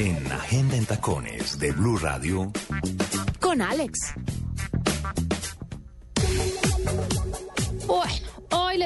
En Agenda en Tacones de Blue Radio, con Alex.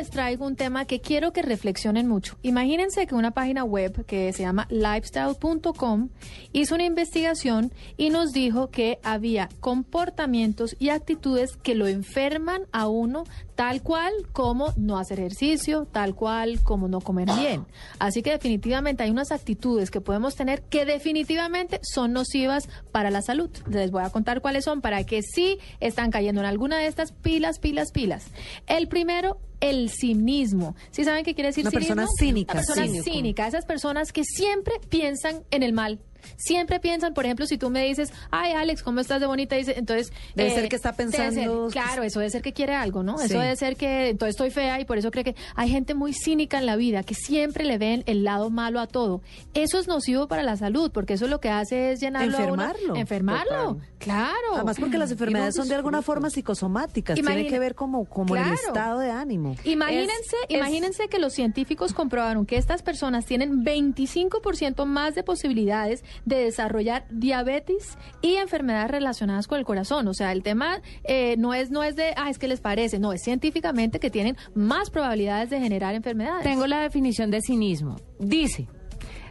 Les traigo un tema que quiero que reflexionen mucho. Imagínense que una página web que se llama lifestyle.com hizo una investigación y nos dijo que había comportamientos y actitudes que lo enferman a uno tal cual como no hacer ejercicio, tal cual como no comer bien. Así que definitivamente hay unas actitudes que podemos tener que definitivamente son nocivas para la salud. Les voy a contar cuáles son para que sí están cayendo en alguna de estas pilas, pilas, pilas. El primero el cinismo. ¿Sí saben qué quiere decir Una cinismo? persona cínica. Una persona Cínico. cínica. Esas personas que siempre piensan en el mal. Siempre piensan, por ejemplo, si tú me dices, ay, Alex, ¿cómo estás de bonita? Dice, entonces... Debe ser que está ser- pensando- claro, eso debe ser que quiere algo, ¿no? Sí. Eso debe ser que entonces estoy fea y por eso cree que hay gente muy cínica en la vida, que siempre le ven el lado malo a todo. Eso es nocivo para la salud, porque eso lo que hace es llenarlo a uno- Enfermarlo. enfermarlo, Total. claro. Además porque las no enfermedades son de alguna forma psicosomáticas, tiene Imagine- que ver como, como el estado de ánimo. Imagínense, Es- imagínense que los científicos comprobaron que estas personas tienen 25% más de posibilidades de desarrollar diabetes y enfermedades relacionadas con el corazón. O sea, el tema eh, no es no es de, ah, es que les parece, no, es científicamente que tienen más probabilidades de generar enfermedades. Tengo la definición de cinismo. Dice,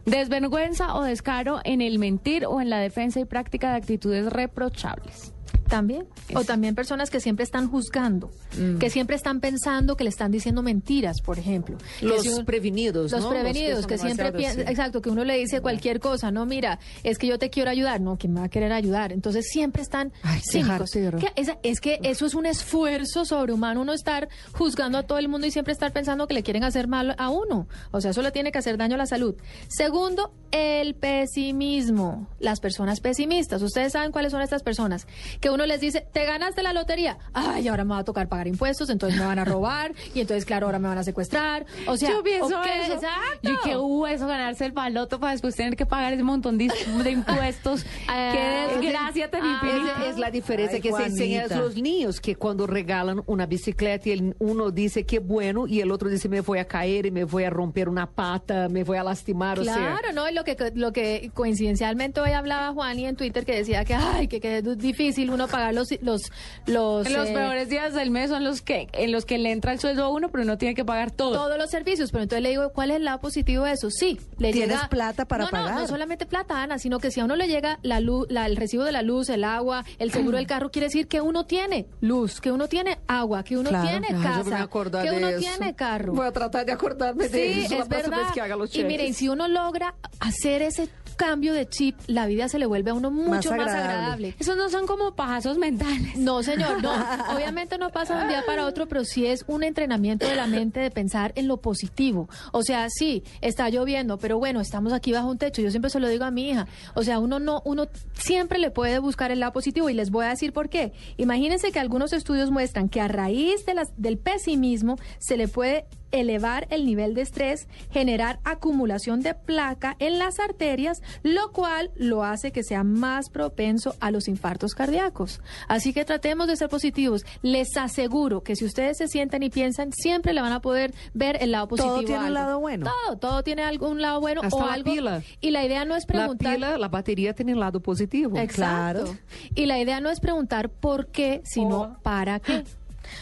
desvergüenza o descaro en el mentir o en la defensa y práctica de actitudes reprochables. También. O también personas que siempre están juzgando, Mm. que siempre están pensando que le están diciendo mentiras, por ejemplo. Que Los si un- prevenidos, Los ¿no? prevenidos, Los que, que siempre piensan, sí. exacto, que uno le dice cualquier cosa, no, mira, es que yo te quiero ayudar, no, ¿quién me va a querer ayudar? Entonces siempre están Ay, cínicos. Que esa- es que eso es un esfuerzo sobrehumano, uno estar juzgando a todo el mundo y siempre estar pensando que le quieren hacer mal a uno. O sea, eso le tiene que hacer daño a la salud. Segundo, el pesimismo. Las personas pesimistas. Ustedes saben cuáles son estas personas. Que uno les dice, te ganaste la lotería. Ay, ahora me va a tocar pagar impuestos, entonces me van a robar. y entonces, claro, ahora me van a secuestrar. O sea, Yo pienso eso. Exacto. Yo que hubo eso, ganarse el baloto para después tener que pagar ese montón de, de impuestos. Ah, Qué desgracia tan ah. Es, es la diferencia Ay, que se enseña a los niños, que cuando regalan una bicicleta y el- uno dice que bueno y el otro dice me voy a caer y me voy a romper una pata, me voy a lastimar, o sea... Claro, no, y lo que lo que coincidencialmente hoy hablaba Juani en Twitter que decía que ay, que, que es difícil uno pagar los los los, Los eh, peores días del mes son los que en los que le entra el sueldo a uno, pero uno tiene que pagar todo. todos los servicios, pero entonces le digo, ¿cuál es el lado positivo de eso? Sí, le Tienes llega plata para no, pagar. No, no solamente plata, Ana, sino que si a uno le llega la luz, la- el recibo de la luz, el agua, el seguro del carro, quiere decir que uno tiene luz, que uno tiene agua, que uno Claro. tiene Ay, casa, que de uno eso. tiene carro. Voy a tratar de acordarme de Sí, eso la es verdad. vez que haga los y miren, si uno logra hacer ese cambio de chip, la vida se le vuelve a uno mucho más agradable. agradable. Esos no son como pajazos mentales. No, señor, no. Obviamente no pasa de un día para otro, pero sí es un entrenamiento de la mente de pensar en lo positivo. O sea, sí, está lloviendo, pero bueno, estamos aquí bajo un techo. Yo siempre se lo digo a mi hija. O sea, uno no, uno siempre le puede buscar el lado positivo y les voy a decir por qué. Imagínense que algunos estudios muestran que a raíz de las, del pesimismo se le puede elevar el nivel de estrés, generar acumulación de placa en las arterias, lo cual lo hace que sea más propenso a los infartos cardíacos. Así que tratemos de ser positivos. Les aseguro que si ustedes se sienten y piensan, siempre le van a poder ver el lado positivo. Todo tiene un lado bueno. Todo, todo tiene algo, un lado bueno Hasta o la algo. pila. Y la idea no es La preguntar. pila, la batería tiene un lado positivo. Exacto. Y la idea no es preguntar por qué, sino para qué.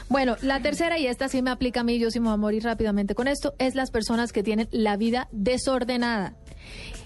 Bueno, la tercera, y esta sí me aplica a mí, yo sí me voy a morir rápidamente con esto, es las personas que tienen la vida desordenada.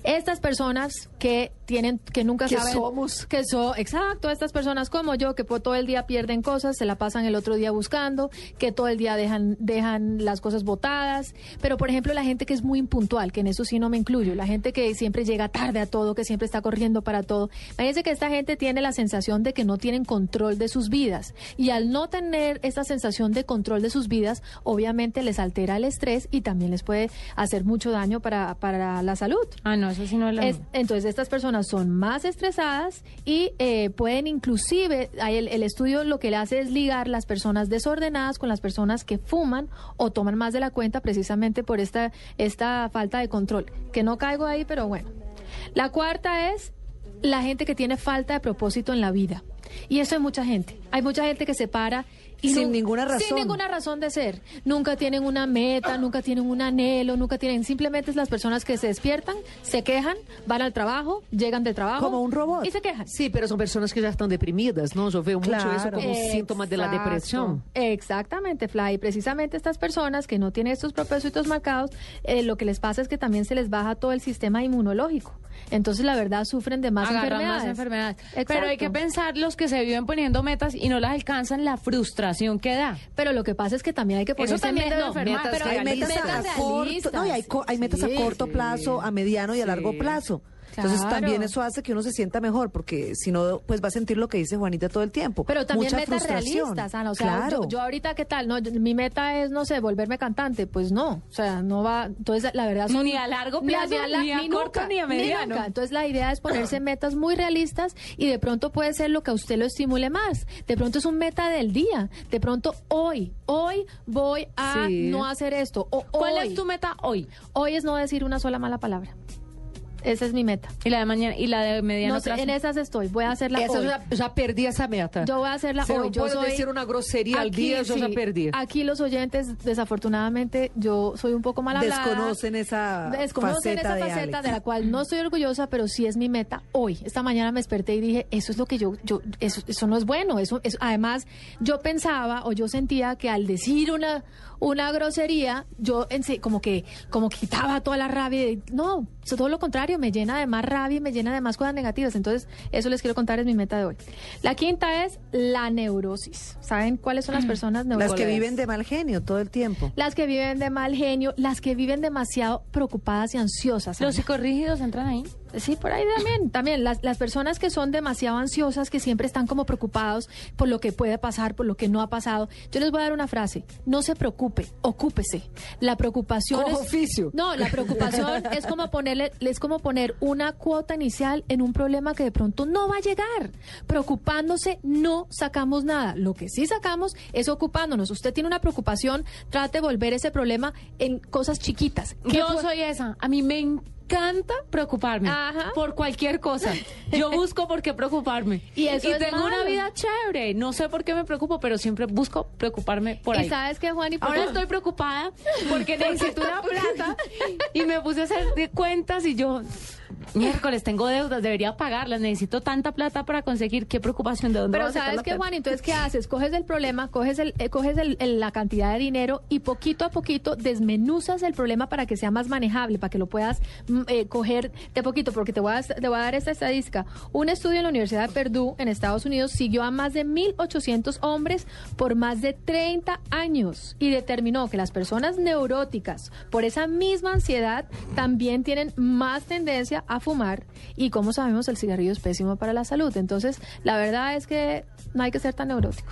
Estas personas que tienen que nunca Que saben somos. que son exacto estas personas como yo que todo el día pierden cosas se la pasan el otro día buscando que todo el día dejan dejan las cosas botadas. Pero por ejemplo la gente que es muy impuntual que en eso sí no me incluyo la gente que siempre llega tarde a todo que siempre está corriendo para todo. Imagínense que esta gente tiene la sensación de que no tienen control de sus vidas. Y al no tener esta sensación de control de sus vidas obviamente les altera el estrés y también les puede hacer mucho daño para para la salud. Ah, no, eso sí no es lo es- entonces estas personas son más estresadas y eh, pueden inclusive, el, el estudio lo que le hace es ligar las personas desordenadas con las personas que fuman o toman más de la cuenta precisamente por esta, esta falta de control. Que no caigo ahí, pero bueno. La cuarta es la gente que tiene falta de propósito en la vida. Y eso hay mucha gente. Hay mucha gente que se para y Sin ninguna Sin razón. ninguna razón de ser. Nunca tienen una meta, nunca tienen un anhelo, nunca tienen. Simplemente es las personas que se despiertan, se quejan, van al trabajo, llegan de trabajo. Como un robot. Y se quejan. Sí, pero son personas que ya están deprimidas, ¿no? Yo veo mucho eso como síntoma de la depresión. Exactamente, Fly. Y precisamente estas personas que no tienen estos propósitos marcados, eh, lo que les pasa es que también se les baja todo el sistema inmunológico. Entonces, la verdad, sufren de más Agarran enfermedades. más enfermedades. Exacto. Pero hay que pensar los que se viven poniendo metas y no las alcanzan, la frustración que da. Pero lo que pasa es que también hay que ponerse también debe no, enfermar, metas Pero hay metas, a, corto, no, y hay, co- hay metas Sí. a corto plazo, a mediano y a largo plazo. Entonces Claro. también eso hace que uno se sienta mejor, porque si no, pues va a sentir lo que dice Juanita todo el tiempo. Pero también Mucha metas frustración. realistas, Ana. O sea, claro. yo, yo ahorita, ¿qué tal? No, mi meta es, no sé, volverme cantante. Pues no. O sea, no va. Entonces, la verdad. son- Ni a largo plazo, ni a corto, ni a mediano. nunca. Entonces, la idea es ponerse metas muy realistas y de pronto puede ser lo que a usted lo estimule más. De pronto es un meta del día. De pronto, hoy, hoy voy a Sí. no hacer esto. O ¿Cuál hoy, es tu meta hoy? Hoy es no decir una sola mala palabra. Esa es mi meta. Y la de mañana y la de mediano No sé, plazo? en esas estoy. Voy a hacerla Esa hoy. ya, ya perdí esa meta. Yo voy a hacerla hoy. Yo puedo soy- decir una grosería al día, yo ya perdí. Aquí los oyentes, desafortunadamente, yo soy un poco mal hablada. Desconocen esa Desconocen faceta esa de faceta Alex. de la cual no estoy orgullosa, pero sí es mi meta hoy. Esta mañana me desperté y dije, eso es lo que yo, yo eso, eso no es bueno. Eso, eso- además, yo pensaba o yo sentía que al decir una, una grosería, yo en sí- como que, como quitaba toda la rabia. y- no, eso todo lo contrario, me llena de más rabia y me llena de más cosas negativas. Entonces, eso les quiero contar, es mi meta de hoy. La quinta es la neurosis. ¿Saben cuáles son las personas Las neurosas? que viven de mal genio todo el tiempo. Las que viven de mal genio, las que viven demasiado preocupadas y ansiosas. ¿Los psicorrígidos entran ahí? Sí, por ahí también. También las, las personas que son demasiado ansiosas, que siempre están como preocupados por lo que puede pasar, por lo que no ha pasado. Yo les voy a dar una frase. No se preocupe, ocúpese. La preocupación Coja es... oficio. No, la preocupación es como ponerle, es como poner una cuota inicial en un problema que de pronto no va a llegar. Preocupándose no sacamos nada. Lo que sí sacamos es ocupándonos. Usted tiene una preocupación, trate de volver ese problema en cosas chiquitas. ¿Qué Yo soy esa. A mí me encanta preocuparme Ajá. por cualquier cosa. Yo busco por qué preocuparme. Y eso es tengo malo. una vida chévere. No sé por qué me preocupo, pero siempre busco preocuparme por ¿Y ahí. sabes qué, Juan? ¿Y por Ahora estoy preocupada porque necesito una plata y me puse a hacer de cuentas y yo, miércoles, tengo deudas, debería pagarlas, necesito tanta plata para conseguir, qué preocupación, de dónde Pero ¿sabes qué? Juan? Entonces, ¿qué haces? Coges el problema, coges, el, eh, coges el- el- la cantidad de dinero y poquito a poquito desmenuzas el problema para que sea más manejable, para que lo puedas mm, eh, coger de poquito, porque te voy, a, te voy a dar esta estadística. Un estudio en la Universidad de Purdue, en Estados Unidos, siguió a más de 1.800 hombres por más de 30 años y determinó que las personas neuróticas, por esa misma ansiedad, también tienen más tendencia a fumar y como sabemos el cigarrillo es pésimo para la salud. Entonces, la verdad es que no hay que ser tan neurótico.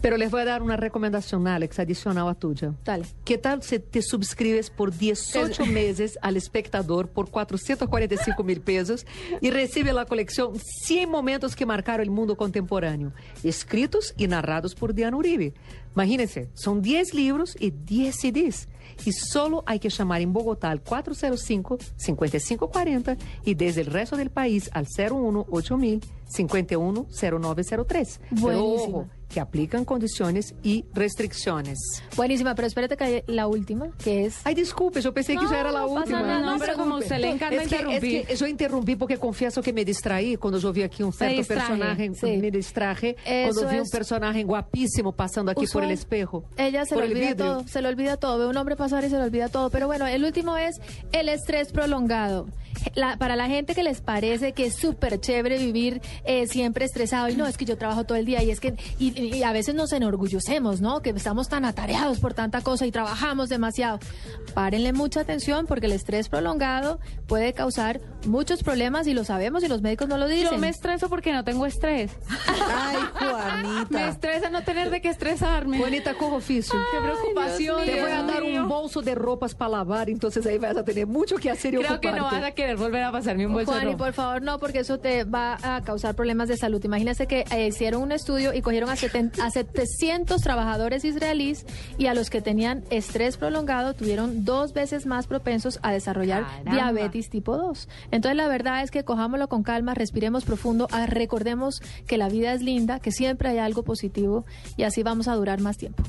Pero les voy a dar una recomendación, Alex, adicional a tuya. Dale. ¿Qué tal si te suscribes por 18 meses al espectador por 445 mil pesos y recibe la colección 100 momentos que marcaron el mundo contemporáneo, escritos y narrados por Diana Uribe? Imagínense, son 10 libros y 10 CDs. Y solo hay que llamar en Bogotá al 405-5540 y desde el resto del país al 01 8000 510903. Pero Buenísimo. ojo, que aplican condiciones y restricciones. Buenísima, pero espérate que hay la última, que es... Ay, disculpe, yo pensé que No, eso era la no pasa última. nada, no, pero como usted le encanta es que, interrumpir. Es que yo interrumpí porque confieso que me distraí cuando yo vi aquí un cierto distraje, personaje. sí. Me distraje Eso cuando vi un personaje guapísimo pasando aquí por el espejo. Ella se le el olvida vidrio. todo, se le olvida todo. Ve un hombre pasar y se le olvida todo. Pero bueno, el último es el estrés prolongado. La- para la gente que les parece que es súper chévere vivir eh, siempre estresado y no, es que yo trabajo todo el día y es que, y, y a veces nos enorgullecemos, ¿no? Que estamos tan atareados por tanta cosa y trabajamos demasiado. Párenle mucha atención porque el estrés prolongado puede causar muchos problemas y lo sabemos y los médicos no lo dicen. Yo me estreso porque no tengo estrés. Ay, Me Juanita. estresa no tener de qué estresarme. Juanita, con oficio. Qué preocupación. Te voy a dar un bolso de ropas para lavar, entonces ahí vas a tener mucho que hacer y Creo que no ocuparte. vas a querer volver a pasarme un bolso de Juan, y ropa. por favor, no, porque eso te va a causar problemas de salud. Imagínense que eh, hicieron un estudio y cogieron a, seten- a 700 trabajadores israelíes y a los que tenían estrés prolongado tuvieron dos veces más propensos a desarrollar Caramba. diabetes tipo 2. Entonces, la verdad es que cojámoslo con calma, respiremos profundo, ah, recordemos que la vida es linda, que siempre hay algo positivo y así vamos a durar más tiempo.